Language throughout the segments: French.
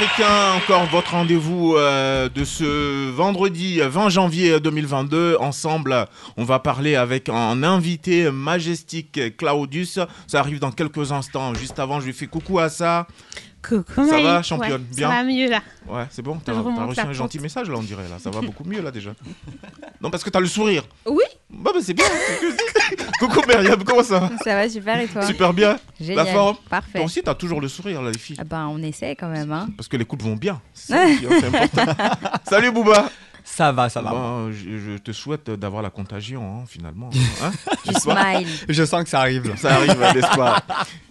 Africain. Encore votre rendez-vous euh, de ce vendredi 20 janvier 2022. Ensemble, on va parler avec un invité majestique, Claudius. Ça arrive dans quelques instants. Juste avant, je lui fais coucou à ça. Coucou Ça va, championne Ouais, Bien Ça va mieux là. Ouais, c'est bon. T'as reçu la un gentil message là, on dirait. Là, ça va beaucoup mieux là déjà. Non, parce que t'as le sourire. Oui. Bah, bah c'est bien. dis. coucou Myriam, comment ça va Ça va super et toi Super bien. Génial. La forme Parfait. Toi aussi, t'as toujours le sourire là, les filles. Ah ben, on essaie quand même. Hein. Parce que les couples vont bien. C'est ça, important. Salut Booba. Ça va, ça va. Bon, je, je te souhaite d'avoir la contagion, hein, finalement. Hein smile. Je sens que ça arrive. Ça arrive, pas?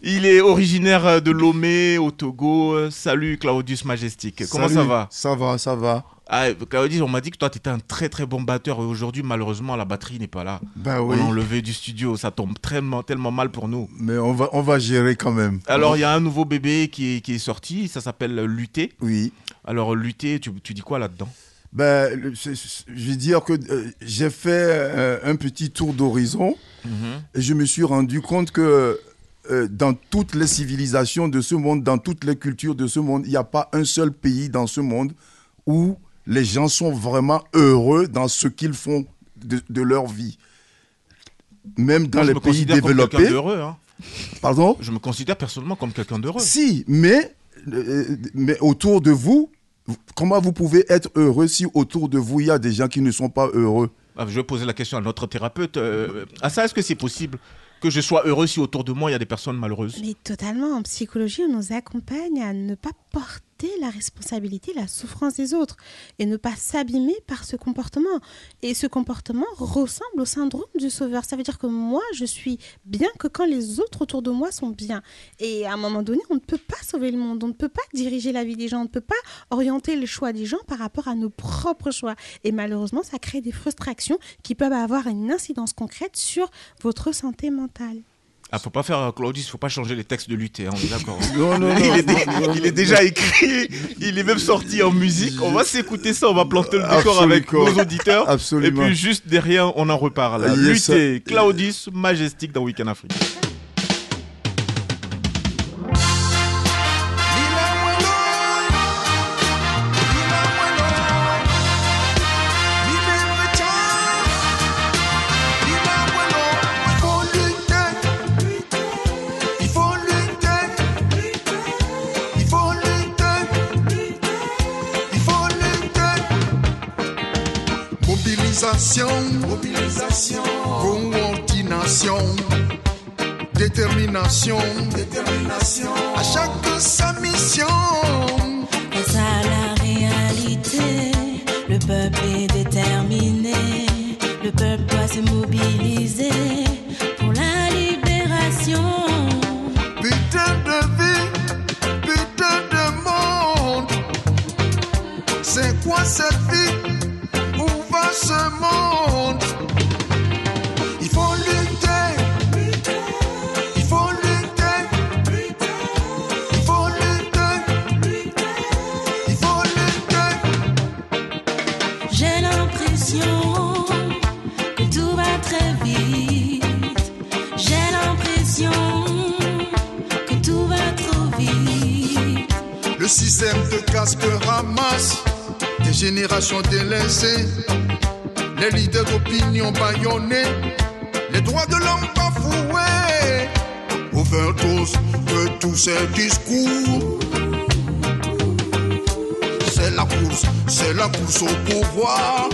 Il est originaire de Lomé, au Togo. Salut Claudius Majestic. Comment ça va? Ça va, ça va. ah, Claudius, on m'a dit que toi, tu étais un très très bon batteur. Et aujourd'hui, malheureusement, la batterie n'est pas là. Ben On oui. l'a enlevé du studio. Ça tombe tellement, tellement mal pour nous. Mais on va, on va gérer quand même. Alors, il y a un nouveau bébé qui est, qui est sorti. Ça s'appelle Lutter. Oui. Alors, Lutter, tu, tu dis quoi là-dedans? Ben, je vais dire que euh, j'ai fait euh, un petit tour d'horizon Mhm. et je me suis rendu compte que euh, dans toutes les civilisations de ce monde, dans toutes les cultures de ce monde, il n'y a pas un seul pays dans ce monde où les gens sont vraiment heureux dans ce qu'ils font de, de leur vie. Même dans Moi, je les me pays comme développés. d'heureux. Hein. Pardon? Je me considère personnellement comme quelqu'un d'heureux. Si, mais, mais autour de vous, comment vous pouvez être heureux si autour de vous, il y a des gens qui ne sont pas heureux? Ah, je vais poser la question à notre thérapeute. Euh, à ça, est-ce que c'est possible que je sois heureux si autour de moi il y a des personnes malheureuses? Mais totalement, en psychologie, on nous accompagne à ne pas porter la responsabilité, la souffrance des autres et ne pas s'abîmer par ce comportement. Et ce comportement ressemble au syndrome du sauveur. Ça veut dire que moi, je suis bien que quand les autres autour de moi sont bien. Et à un moment donné, on ne peut pas sauver le monde, on ne peut pas diriger la vie des gens, on ne peut pas orienter le choix des gens par rapport à nos propres choix. Et malheureusement, ça crée des frustrations qui peuvent avoir une incidence concrète sur votre santé mentale. Ah, faut pas faire Claudius, faut pas changer les textes de lutter, hein, on est d'accord. Non, non, non. il, est dé- il est déjà écrit, il est même sorti en musique. On va s'écouter ça, on va planter le décor avec nos auditeurs. Absolument. Et puis juste derrière, on en reparle. Yes, lutter, Claudius, majestique dans Weekend Afrique. Mobilisation, coordination, détermination, détermination. À chaque générations délaissées, les leaders d'opinion bâillonnés, les droits de l'homme bafoués. Overdose de tous ces discours. C'est la course, c'est la course au pouvoir.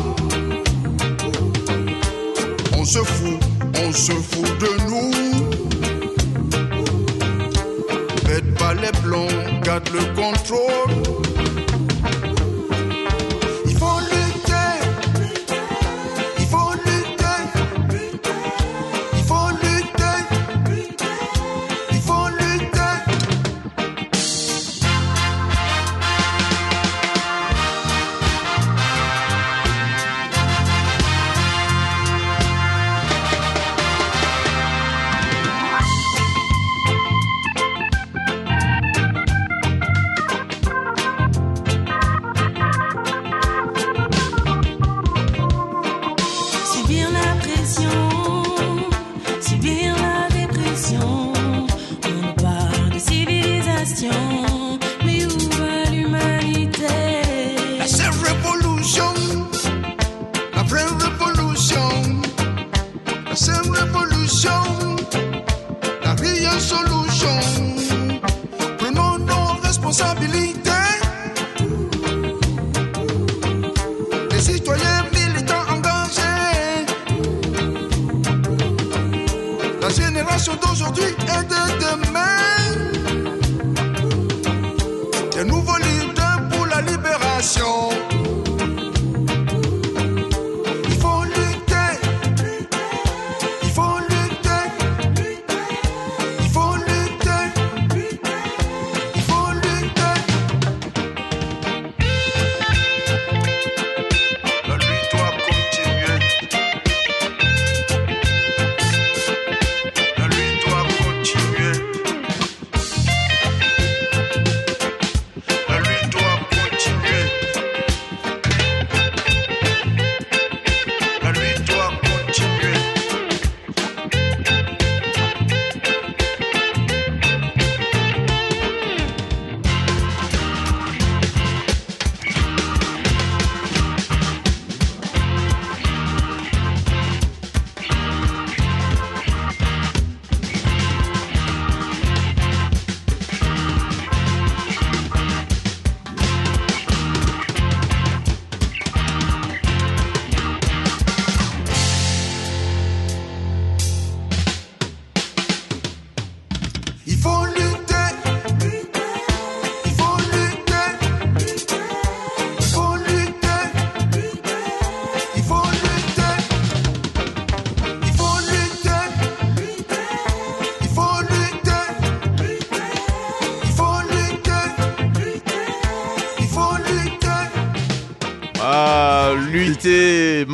On se fout, on se fout de nous. Faites pas les plombs, garde le contrôle.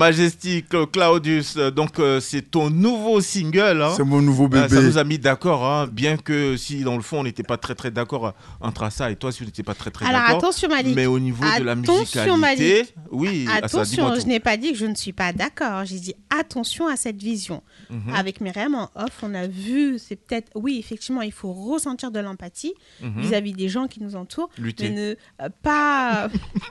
I just Majestic, euh, Claudius. euh, Donc, euh, c'est ton nouveau single. hein. C'est mon nouveau bébé. ça nous a mis d'accord, hein, bien que si dans le fond on n'était pas très très d'accord entre Assa et toi, si vous n'étiez pas très très Alors d'accord. attention Malik. Mais au niveau de la Attention, musicalité, Malik. oui, Attention, dis-moi je n'ai pas dit que je ne suis pas d'accord. J'ai dit attention à cette vision. Mhm. Avec Myriam en off, on a vu, c'est peut-être, oui, effectivement, il faut ressentir de l'empathie Mhm. vis-à-vis des gens qui nous entourent, Lutter. mais ne euh, pas.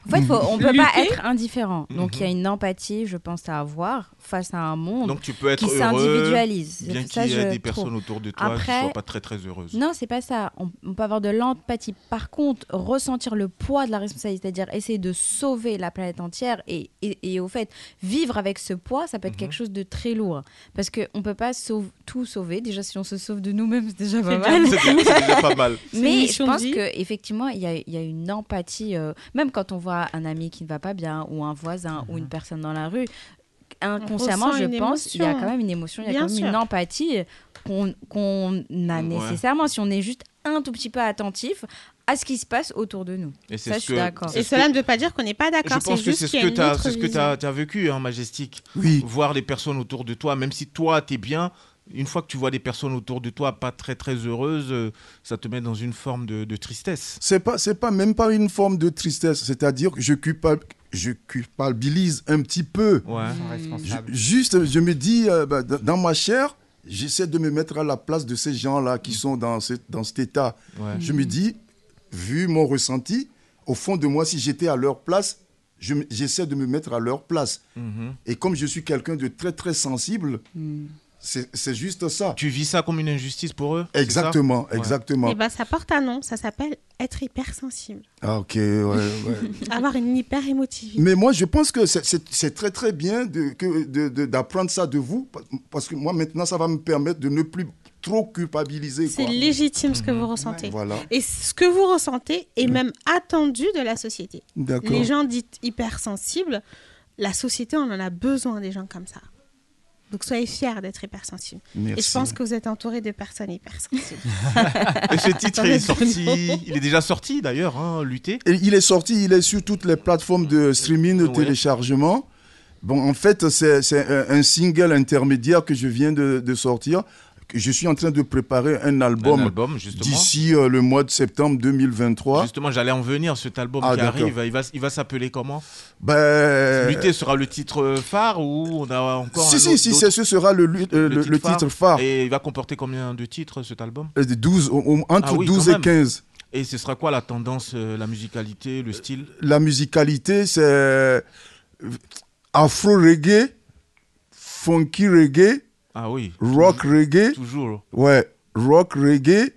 En fait, faut- on peut pas être indifférent. Donc, il y a une empathie, je pense, à avoir face à un monde Donc tu peux être qui s'individualise. bien qu'il y ait je des trouve. personnes autour de toi qui Après- soient pas très très heureuses. Non, c'est pas ça. On, on peut avoir de l'empathie. Par contre, ressentir le poids de la responsabilité, c'est-à-dire essayer de sauver la planète entière et, et, et au fait, vivre avec ce poids, ça peut être Mhm. quelque chose de très lourd. Parce qu'on peut pas sauve- tout sauver. Déjà, si on se sauve de nous-mêmes, c'est déjà pas mal. déjà pas Mais je pense qu'effectivement, il y a, il y a une empathie, euh, même quand on voit un ami qui ne va pas bien, ou un voisin, ou Mhm. une personne dans la rue, inconsciemment, je pense, il y a quand même une émotion, il y a Bien quand même sûr. une empathie qu'on qu'on a Ouais. nécessairement si on est juste un tout petit peu attentif à ce qui se passe autour de nous. Et c'est Ça, ce je suis que- d'accord. Et ce cela que- ne veut pas dire qu'on n'est pas Je d'accord. C'est pense que c'est ce que tu as, autre c'est ce que vision. tu as, vécu, hein, Majestic. Oui. Voir les personnes autour de toi, même si toi, tu es bien, une fois que tu vois des personnes autour de toi pas très très heureuses, euh, ça te met dans une forme de, de tristesse. C'est pas, c'est pas même pas une forme de tristesse. C'est-à-dire que je, culpa- je culpabilise un petit peu. Ouais. Responsables. Juste, je me dis, euh, bah, dans- ma chair, j'essaie de me mettre à la place de ces gens-là qui sont dans, ce- dans cet état. Ouais. Je me dis, vu mon ressenti, au fond de moi, si j'étais à leur place, je j'essaie de me mettre à leur place. Mhm. Et comme je suis quelqu'un de très, très sensible, c'est c'est juste ça. Tu vis ça comme une injustice pour eux ça? Exactement, Ouais. exactement. Eh ben, ça porte un nom, ça s'appelle être hypersensible. Ah, ok, ouais, ouais. Avoir une hyper émotivité. Mais moi, je pense que c'est- très, très bien de- que- de- de- d'apprendre ça de vous, pa- parce que moi, maintenant, ça va me permettre de ne plus trop culpabiliser. C'est légitime ce que vous ressentez. Voilà, Et ce que vous ressentez est même attendu de la société. d'accord. Les gens dits hypersensibles, la société, on en a besoin des gens comme ça. Donc soyez fiers d'être hypersensibles. Et je Merci. pense que vous êtes entouré de personnes hypersensibles. Et ce titre est sorti, il est déjà sorti d'ailleurs, hein, Lutter. Et il est sorti, il est sur toutes les plateformes de streaming, de Ouais. téléchargement. Bon, en fait, c'est un un single intermédiaire que je viens de, de sortir je suis en train de préparer un album, d'ici euh, le mois de septembre 2023. Justement, j'allais en venir, cet album Ah, qui arrive, il va, il va s'appeler comment? Ben, Lutter sera le titre phare ou on a encore si, un si, autre- si, ce sera le, euh, le- le titre phare. Et il va comporter combien de titres cet album? Euh, 12, au- au- entre Ah oui, 12 quand et même. 15. Et ce sera quoi la tendance, euh, la musicalité, le style? La musicalité, c'est euh, afro-reggae, funky reggae, Ah oui. rock toujours- reggae. Toujours. Ouais, rock reggae.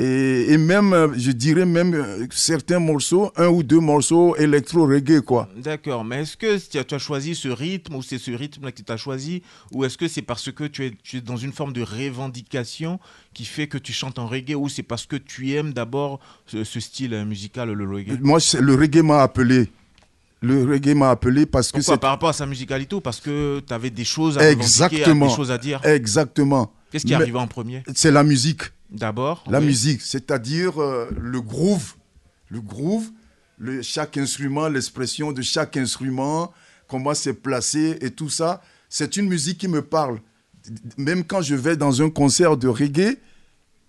Et, et même, euh, je dirais même euh, certains morceaux, un ou deux morceaux électro-reggae, quoi. D'accord, mais est-ce que tu as, tu as choisi ce rythme ou c'est ce rythme que tu as choisi? Ou est-ce que c'est parce que tu es, tu es dans une forme de revendication qui fait que tu chantes en reggae ou c'est parce que tu aimes d'abord ce, ce style euh, musical, le reggae? Moi, le reggae m'a appelé. Le reggae m'a appelé parce que Pourquoi c'est Par rapport à sa musicalité ou parce que tu avais des choses à exactement, des choses à dire exactement. Qu'est-ce qui est arrivé en premier C'est la musique. D'abord La oui. musique, c'est-à-dire euh, le groove. Le groove, le, chaque instrument, l'expression de chaque instrument, comment c'est placé et tout ça. C'est une musique qui me parle. Même quand je vais dans un concert de reggae,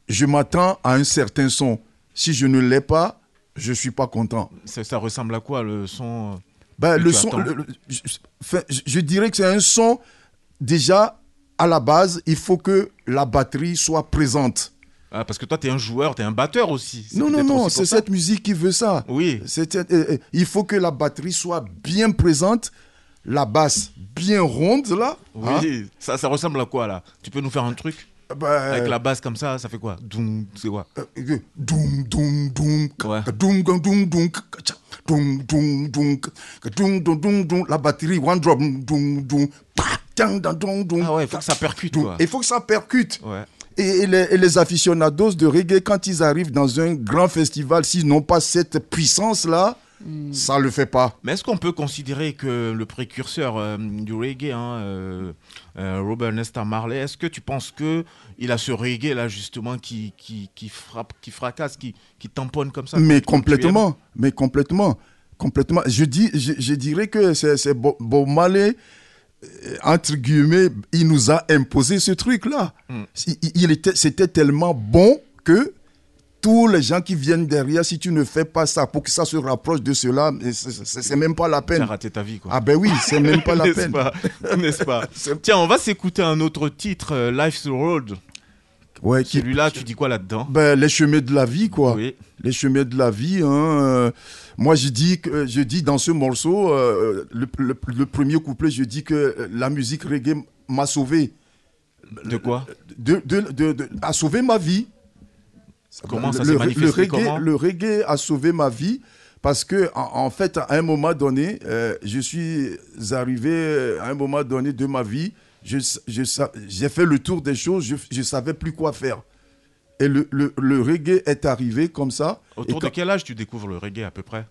je m'attends à un certain son. Si je ne l'ai pas, je ne suis pas content. Ça, ça ressemble à quoi le son euh, Ben, le son, attends le- le- je, dirais que c'est un son, déjà, à la base, il faut que la batterie soit présente. Ah, Parce que toi, tu es un joueur, tu es un batteur aussi. Non, non, non, c'est cette musique qui veut ça. Oui, euh, euh, il faut que la batterie soit bien présente, la basse bien ronde, là. hein. oui. Ça, ça ressemble à quoi là? Tu peux nous faire un truc? Ben, Avec la basse comme ça, ça fait quoi Doum, c'est quoi euh, euh, doum, doum, doum, doum, doum, doum, doum, doum, doum, doum, doum, doum, doum. La batterie, one drop, doum, doum, Ah ouais, il faut que ça percute quoi. Il faut que ça percute. Ouais. Et les, et les aficionados de reggae, quand ils arrivent dans un grand festival, s'ils n'ont pas cette puissance-là, ça ne le fait pas. Mais est-ce qu'on peut considérer que le précurseur euh, du reggae, hein, euh, euh, Robert Nesta Marley, est-ce que tu penses que il a ce reggae là justement qui, qui, qui frappe, qui fracasse, qui, qui tamponne comme ça? Mais complètement, mais complètement, complètement. Je, dis, je, je dirais que c'est c'est Bo- Bob Marley, entre guillemets, il nous a imposé ce truc-là. Mm. Il, il était, c'était tellement bon que tous les gens qui viennent derrière, si tu ne fais pas ça pour que ça se rapproche de cela, c'est- même pas la Tu as peine. raté ta vie quoi. Ah ben oui, c'est même pas la peine. N'est-ce pas? Tiens, on va s'écouter un autre titre, euh, Life's Road. Ouais, Celui-là, tu dis quoi là-dedans? Ben, les chemins de la vie, quoi. Oui. les chemins de la vie. hein, euh, moi, je dis, que, je dis dans ce morceau, euh, le, le- le premier couplet, je dis que la musique reggae m'a sauvé. De quoi? De, de, de- de- a sauvé ma vie. Comment ça le, reggae, comment le reggae a sauvé ma vie parce que, en, en fait, à un moment donné, euh, je suis arrivé euh, à un moment donné de ma vie, je, je sa- j'ai fait le tour des choses, je ne savais plus quoi faire. Et le, le, le reggae est arrivé comme ça. Et Autour de quand- quel âge tu découvres le reggae à peu près?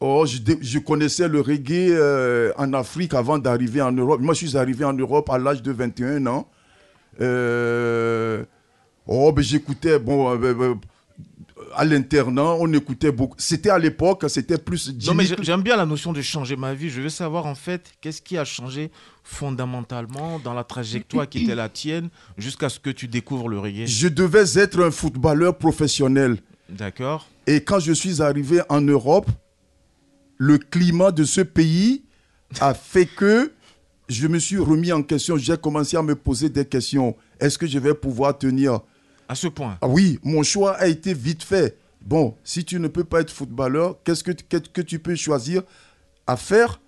Oh, je, je connaissais le reggae euh, en Afrique avant d'arriver en Europe. Moi, je suis arrivé en Europe à l'âge de 21 ans. Euh, oh, ben, j'écoutais, bon, euh, ben, ben, à l'internat, on écoutait beaucoup. C'était à l'époque, c'était plus. Non, mais j'aime bien la notion de changer ma vie. Je veux savoir en fait qu'est-ce qui a changé fondamentalement dans la trajectoire qui était la tienne jusqu'à ce que tu découvres le reggae? Je devais être un footballeur professionnel. D'accord Et quand je suis arrivé en Europe, le climat de ce pays a fait que je me suis remis en question. J'ai commencé à me poser des questions. Est-ce que je vais pouvoir tenir À ce point. Ah oui, mon choix a été vite fait. Bon, si tu ne peux pas être footballeur, qu'est-ce que, que tu peux choisir à faire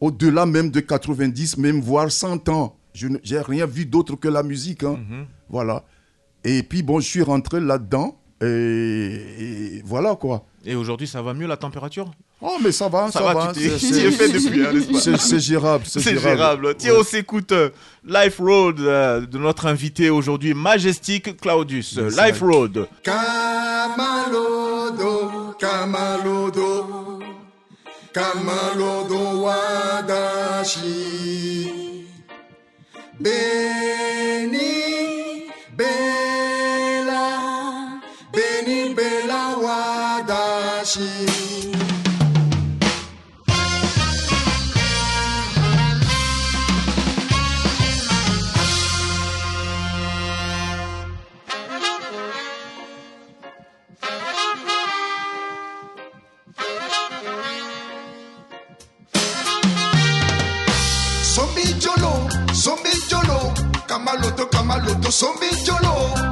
au-delà même de 90, même voire 100 ans? Je n'ai rien vu d'autre que la musique. hein. Mhm. Voilà. Et puis, bon, je suis rentré là-dedans. Et, et voilà quoi. Et aujourd'hui, ça va mieux la température? Oh, mais ça va, ça, Ça va, va. tu t'es- fait depuis, hein, c'est- gérable. C'est gérable. gérable. Tiens, on s'écoute euh, Life Road euh, de notre invité aujourd'hui, Majestic Claudius. Life Road. Kamalodo, Kamalodo, Kamalodo Wadashi. zombie yolo, zombie yolo, camaloto, camaloto, zombie yolo.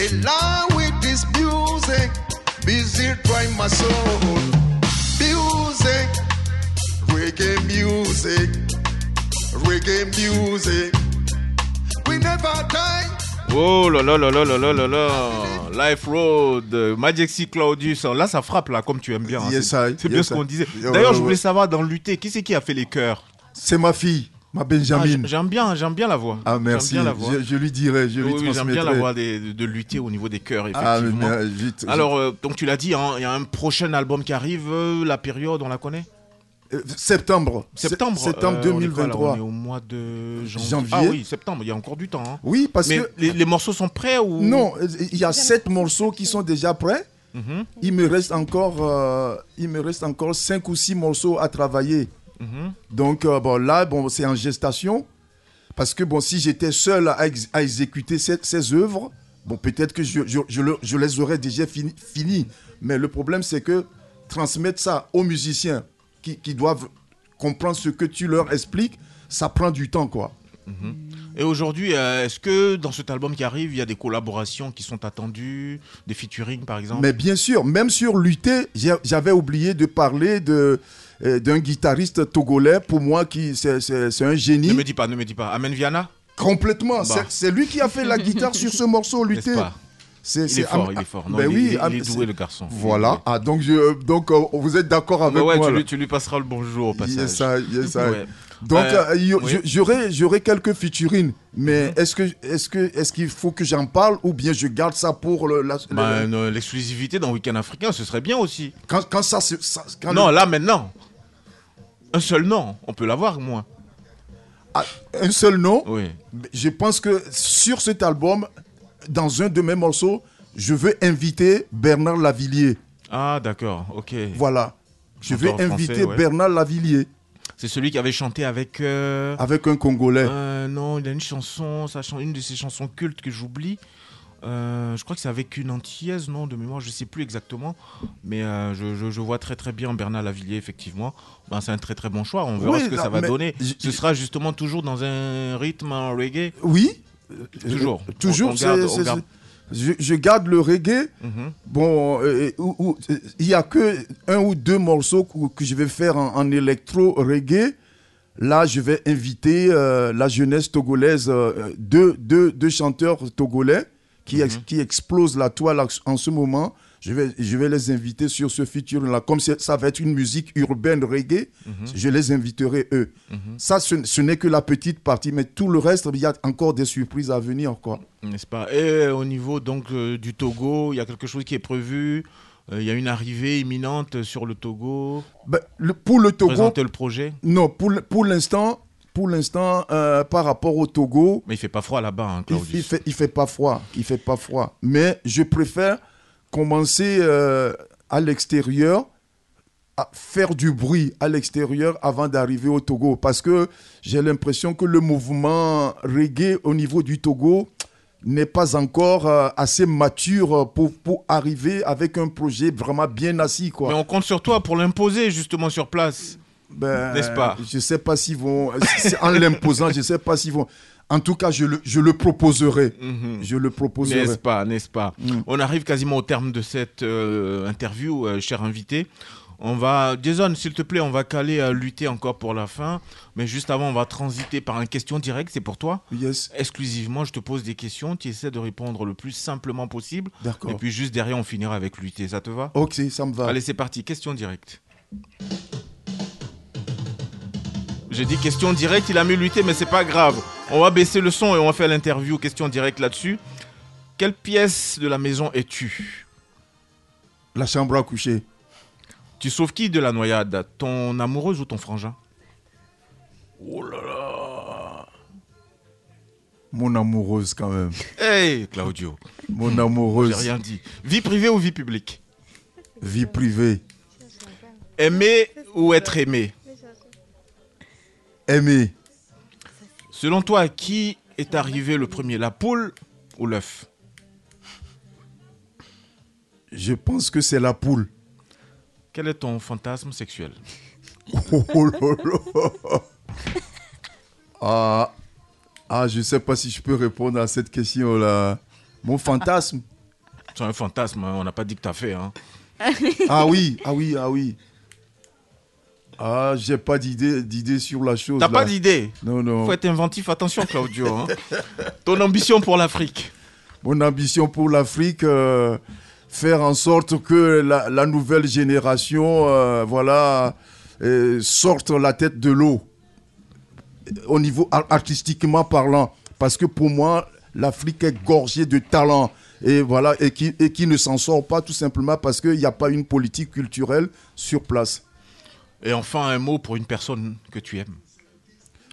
Line with this music, music drive my soul. Music, reggae music, reggae music. We never die. Oh là là là là là là là là Life Road, Majesty Claudius, là ça frappe là comme tu aimes bien. hein. Yes, c'est I- c'est bien yes, ce qu'on disait. D'ailleurs, ouais, je voulais ouais. savoir dans l'UT, qui c'est qui a fait les chœurs? C'est ma fille, ma Ah, Benjamin. j- J'aime bien, j'aime bien la voix. Ah, merci. bien la voix. Je, je lui dirai, je lui Oui, oui, j'aime bien la voix des- de, de lutter au niveau des chœurs, Ah, mais, effectivement. mais, vite. Alors, euh, donc tu l'as dit, hein, il y a un prochain album qui arrive, euh, la période, on la connaît? Euh, septembre. Septembre. Septembre euh, on est quoi, 2023. On est au mois de janvier. Janvier. Ah oui, septembre, il y a encore du temps. hein. Oui, parce Mais que. les, les morceaux sont prêts ou? Non, euh, il y a sept morceaux qui sont déjà prêts. Mhm, Il me reste encore, euh, il me reste encore cinq ou six morceaux à travailler. Mhm. Donc euh, bon là, bon c'est en gestation parce que bon si j'étais seul à, ex- à exécuter ces, ces œuvres, bon peut-être que je, je, je le- je les aurais déjà fini, fini. Mais le problème c'est que transmettre ça aux musiciens qui, qui doivent comprendre ce que tu leur expliques, ça prend du temps quoi. Et aujourd'hui, euh, est-ce que dans cet album qui arrive, il y a des collaborations qui sont attendues, des featuring par exemple? Mais bien sûr, même sur Lutter, j'avais oublié de parler de d'un guitariste togolais pour moi qui c'est un Ne génie me dis pas, ne me dis pas. Amen Viana? Complètement. Bah. C'est- lui qui a fait la guitare sur ce morceau Lutter. C'est Il c'est est fort, Am- il est fort. Non, ben il, oui, il- il est doué le garçon. Il Voilà. Ah, donc, je, donc euh, vous êtes d'accord avec ouais, moi tu lui, tu lui passeras le bonjour au passage. Yes, I, yes. Ouais. Donc, Euh, euh, j'aurai, quelques featuring, mais Mhm. est-ce que, est-ce que, est-ce qu'il faut que j'en parle ou bien je garde ça pour le, la- Bah, euh, L'exclusivité dans Week-end africain, ce serait bien aussi. quand, quand ça, ça- quand Non, le- là maintenant. Un seul nom, on peut l'avoir, moi. ah, un seul nom, Oui. je pense que sur cet album, dans un de mes morceaux, je veux inviter Bernard Lavillier. Ah, d'accord, ok. Voilà. Je vais Chanteur inviter français, ouais. Bernard Lavillier C'est celui qui avait chanté avec. euh, avec un Congolais. euh, non, il a une chanson, une de ses chansons cultes que j'oublie. Euh, je crois que c'est avec une antillaise, non, de mémoire, je sais plus exactement. Mais euh, je, je- je vois très très bien Bernard Lavillier, effectivement. Ben, c'est un très très bon choix. On verra Oui, ce que ça va donner. Ce sera justement toujours dans un rythme en reggae. Oui. Toujours. Euh, Toujours. On- on garde- c'est- on c'est- garde. Je, je garde le reggae. Mhm. Bon, il y a que un ou deux morceaux que, que je vais faire en, en électro reggae. Là, je vais inviter la jeunesse togolaise, deux, deux, deux chanteurs togolais qui, ex- qui explosent la toile en ce moment. Je vais, je vais les inviter sur ce featuring-là. Comme ça va être une musique urbaine reggae, je les inviterai eux. Ça, ce, ce n'est que la petite partie, mais tout le reste, il y a encore des surprises à venir. N'est-ce pas? Et au niveau donc euh, du Togo, il y a quelque chose qui est prévu Euh, Il y a une arrivée imminente sur le Togo. Ben, le- pour le Togo, Présenter le projet? non, pour, pour l'instant, pour l'instant, euh, par rapport au Togo, Mais il fait pas froid là-bas, hein, il, Claudius. il fait, il fait pas froid, il fait pas froid. Mais je préfère commencer euh, à l'extérieur, à faire du bruit à l'extérieur avant d'arriver au Togo, parce que j'ai l'impression que le mouvement reggae au niveau du Togo n'est pas encore euh, assez mature pour, pour arriver avec un projet vraiment bien assis, quoi. Mais on compte sur toi pour l'imposer justement sur place. Ben, N'est-ce pas? Je sais pas s'ils vont. en l'imposant, je sais pas s'ils vont. En tout cas, je le, je le proposerai. Mhm. Je le proposerai. N'est-ce pas, n'est-ce pas? Mm. On arrive quasiment au terme de cette euh, interview, euh, cher invité. On va, Jason, s'il te plaît, on va caler à lutter encore pour la fin. Mais juste avant, on va transiter par une question directe. C'est pour toi Yes, Exclusivement, je te pose des questions. Tu essaies de répondre le plus simplement possible. d'accord. Et puis juste derrière, on finira avec lutter. Ça te va? Ok, ça me va. Allez, c'est parti. Question directe. J'ai dit question directe, il a mis lutter, mais c'est pas grave. On va baisser le son et on va faire l'interview question directe là-dessus. Quelle pièce de la maison es-tu? La chambre à coucher. Tu sauves qui de la noyade? Ton amoureuse ou ton frangin? Oh là là Mon amoureuse, quand même. Hey Claudio, Mon j'ai amoureuse. rien dit. Vie privée ou vie publique? Vie privée. Aimer ou être aimé? Aimer. Selon toi, qui est arrivé le premier, la poule ou l'œuf? Je pense que c'est la poule. Quel est ton fantasme sexuel? Oh, là là. Ah, ah, je sais pas si je peux répondre à cette question-là. Mon fantasme? C'est un fantasme, hein, on n'a pas dit que t'as fait. Hein. Ah oui, ah oui, ah oui. Ah, j'ai pas d'idée, d'idée sur la chose. T'as là. pas d'idée Non, non. Faut être inventif, attention Claudio. hein. Ton ambition pour l'Afrique Mon ambition pour l'Afrique, euh, faire en sorte que la, la nouvelle génération, euh, voilà, euh, sorte la tête de l'eau, au niveau ar- artistiquement parlant, parce que pour moi, l'Afrique est gorgée de talent. Et voilà, et qui, et qui ne s'en sort pas tout simplement parce qu'il n'y a pas une politique culturelle sur place. Et enfin, un mot pour une personne que tu aimes.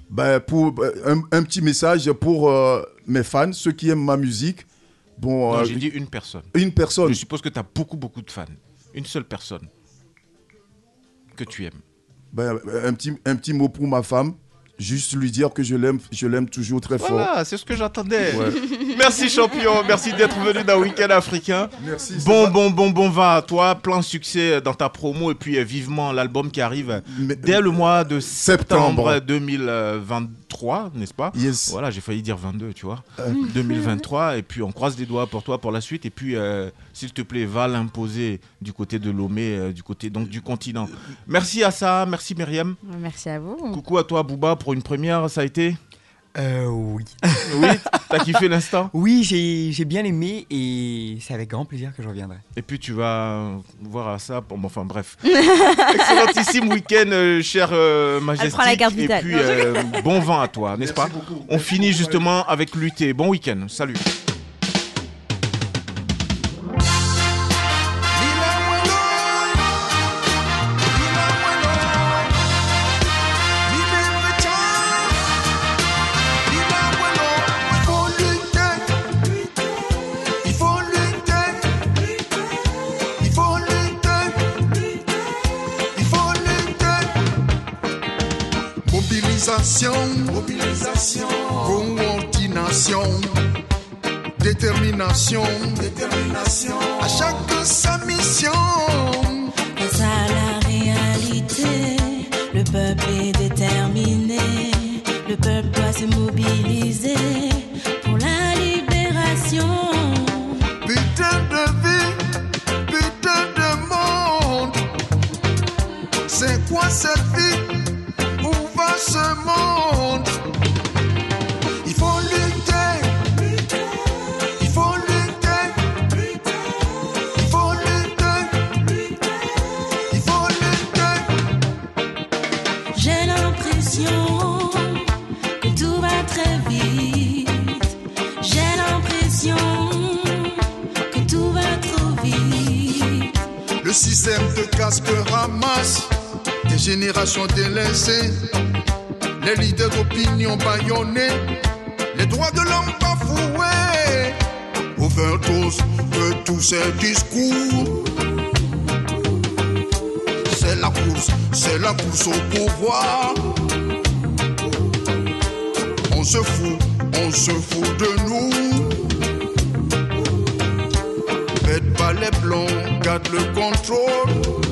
Ben, pour, un, un petit message pour euh, mes fans, ceux qui aiment ma musique. Bon, Non, euh, j'ai dit une personne. une personne. Je suppose que tu as beaucoup, beaucoup de fans. Une seule personne que tu aimes. Ben, un, petit, un petit mot pour ma femme. Juste lui dire que je l'aime, je l'aime toujours très fort. Voilà, c'est ce que j'attendais. Ouais. Merci champion, merci d'être venu dans Week-end africain. Merci. Bon, bon, bon, bon va à toi. Plein succès dans ta promo et puis euh, vivement l'album qui arrive Mais- dès le mois de septembre, Septembre. 2023, n'est-ce pas Yes. Voilà, j'ai failli dire 22, tu vois. Euh. 2023, et puis on croise les doigts pour toi pour la suite. Et puis, euh, s'il te plaît, va l'imposer du côté de Lomé, euh, du côté donc du continent. Merci à ça, merci Myriam. Merci à vous. Coucou à toi, Booba, pour une première, ça a été? Euh, oui. Oui, t'as kiffé l'instant? Oui, j'ai j'ai bien aimé et c'est avec grand plaisir que je reviendrai. Et puis tu vas voir à ça. Bon, enfin bref. Excellentissime week-end, euh, cher euh, prend la carte Et vitale. puis euh, bon vent à toi, n'est-ce pas? On finit justement avec lutter. Bon week-end. Salut. Mobilisation, mobilisation, coordination, détermination, détermination. À chacun sa mission. Face à la réalité, le peuple est déterminé. Le peuple doit se mobiliser que tout va très vite. J'ai l'impression que tout va trop vite. système de casque ramasse des générations délaissées, les leaders d'opinion bâillonnés, les droits de l'homme bafoués, overdose de tous ces discours. C'est la course, c'est la course au pouvoir. On se fout, on se fout de nous. Faites pas les blancs, garde le contrôle.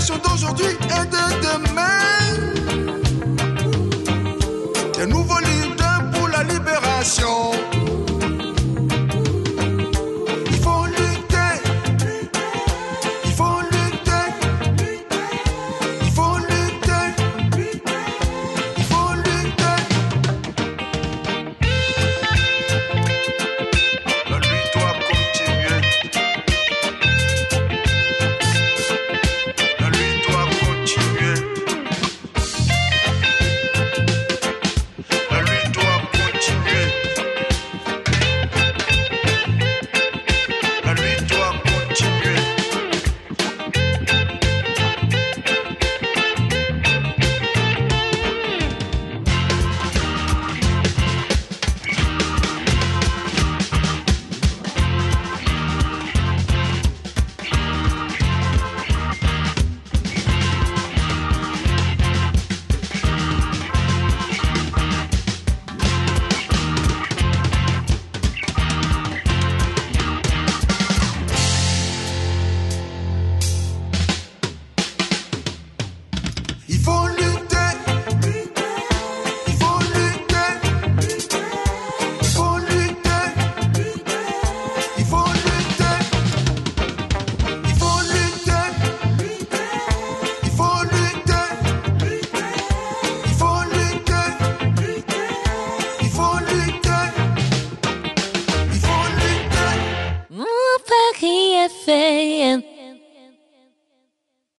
génération d'aujourd'hui.